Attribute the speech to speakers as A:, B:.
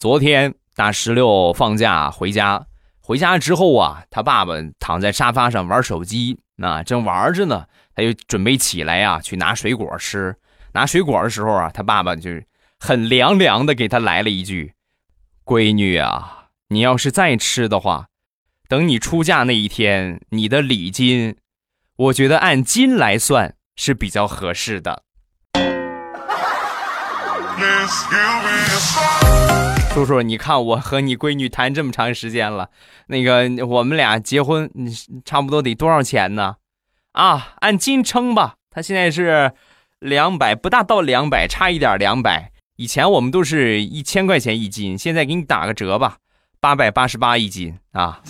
A: 昨天大石榴放假回家，回家之后啊，他爸爸躺在沙发上玩手机，那正玩着呢，他就准备起来呀，去拿水果吃。拿水果的时候啊，他爸爸就很凉凉的给他来了一句：“闺女啊，你要是再吃的话，等你出嫁那一天，你的礼金，我觉得按斤来算是比较合适的。”叔叔，你看我和你闺女谈这么长时间了，那个我们俩结婚，你差不多得多少钱呢？啊，按斤称吧，他现在是两百，不大到两百，差一点两百。以前我们都是一千块钱一斤，现在给你打个折吧，八百八十八一斤啊。